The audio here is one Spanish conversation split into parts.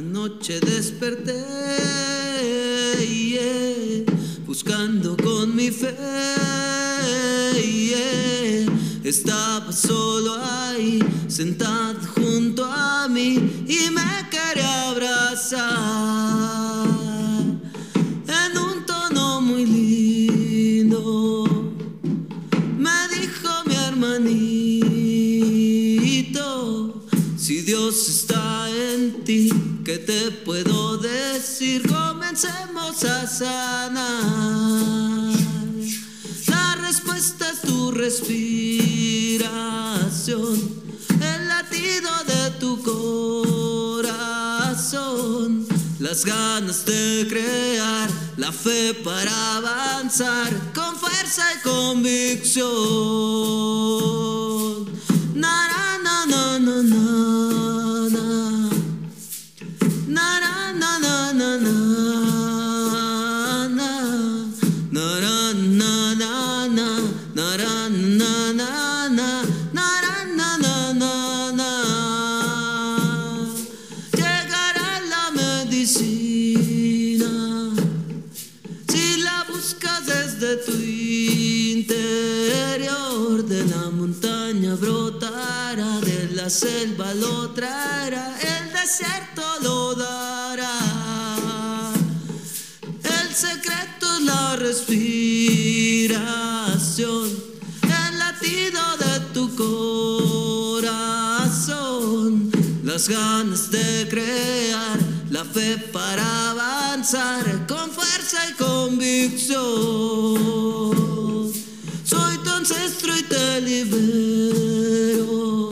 noche desperté, yeah, buscando con mi fe. yeah. Estaba solo ahí, sentado junto a mí y me quería abrazar puedo decir? Comencemos a sanar. La respuesta es tu respiración, el latido de tu corazón, las ganas de crear, la fe para avanzar con fuerza y convicción. Na, de la montaña brotará, de la selva lo traerá, el desierto lo dará. El secreto es la respiración, el latido de tu corazón, las ganas de crear, la fe para avanzar con fuerza y convicción. Ancestro y te libero,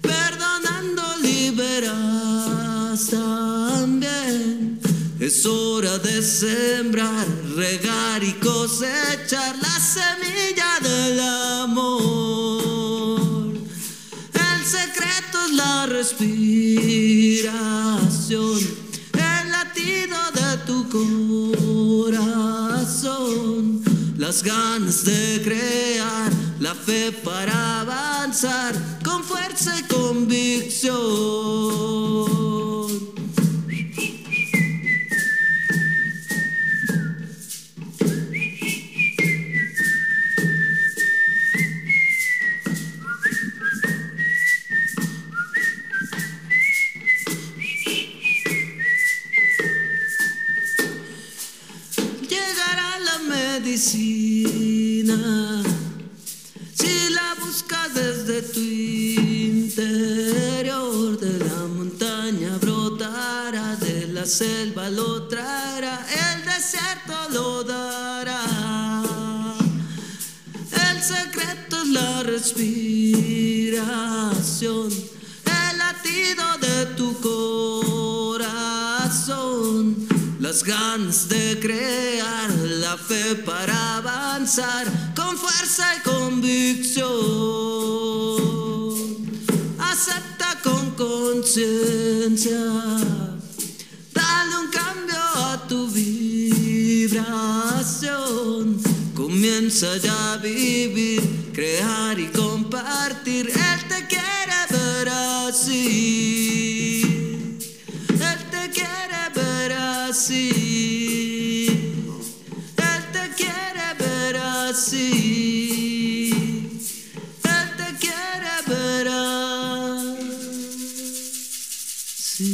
perdonando liberas también. Es hora de sembrar, regar y cosechar la semilla del amor. El secreto es la respiración, el latido de tu corazón, las ganas de crear, la fe para avanzar con fuerza y convicción. Si la buscas desde tu interior, de la montaña brotará, de la selva lo traerá, el desierto lo dará. El secreto es la respiración, el latido de tu corazón, las ganas de crear, la fe para avanzar con fuerza y convicción. Acepta con conciencia, dale un cambio a tu vibración. Comienza ya a vivir, crear y compartir. Él te quiere ver así. Así. Él te quiere ver así.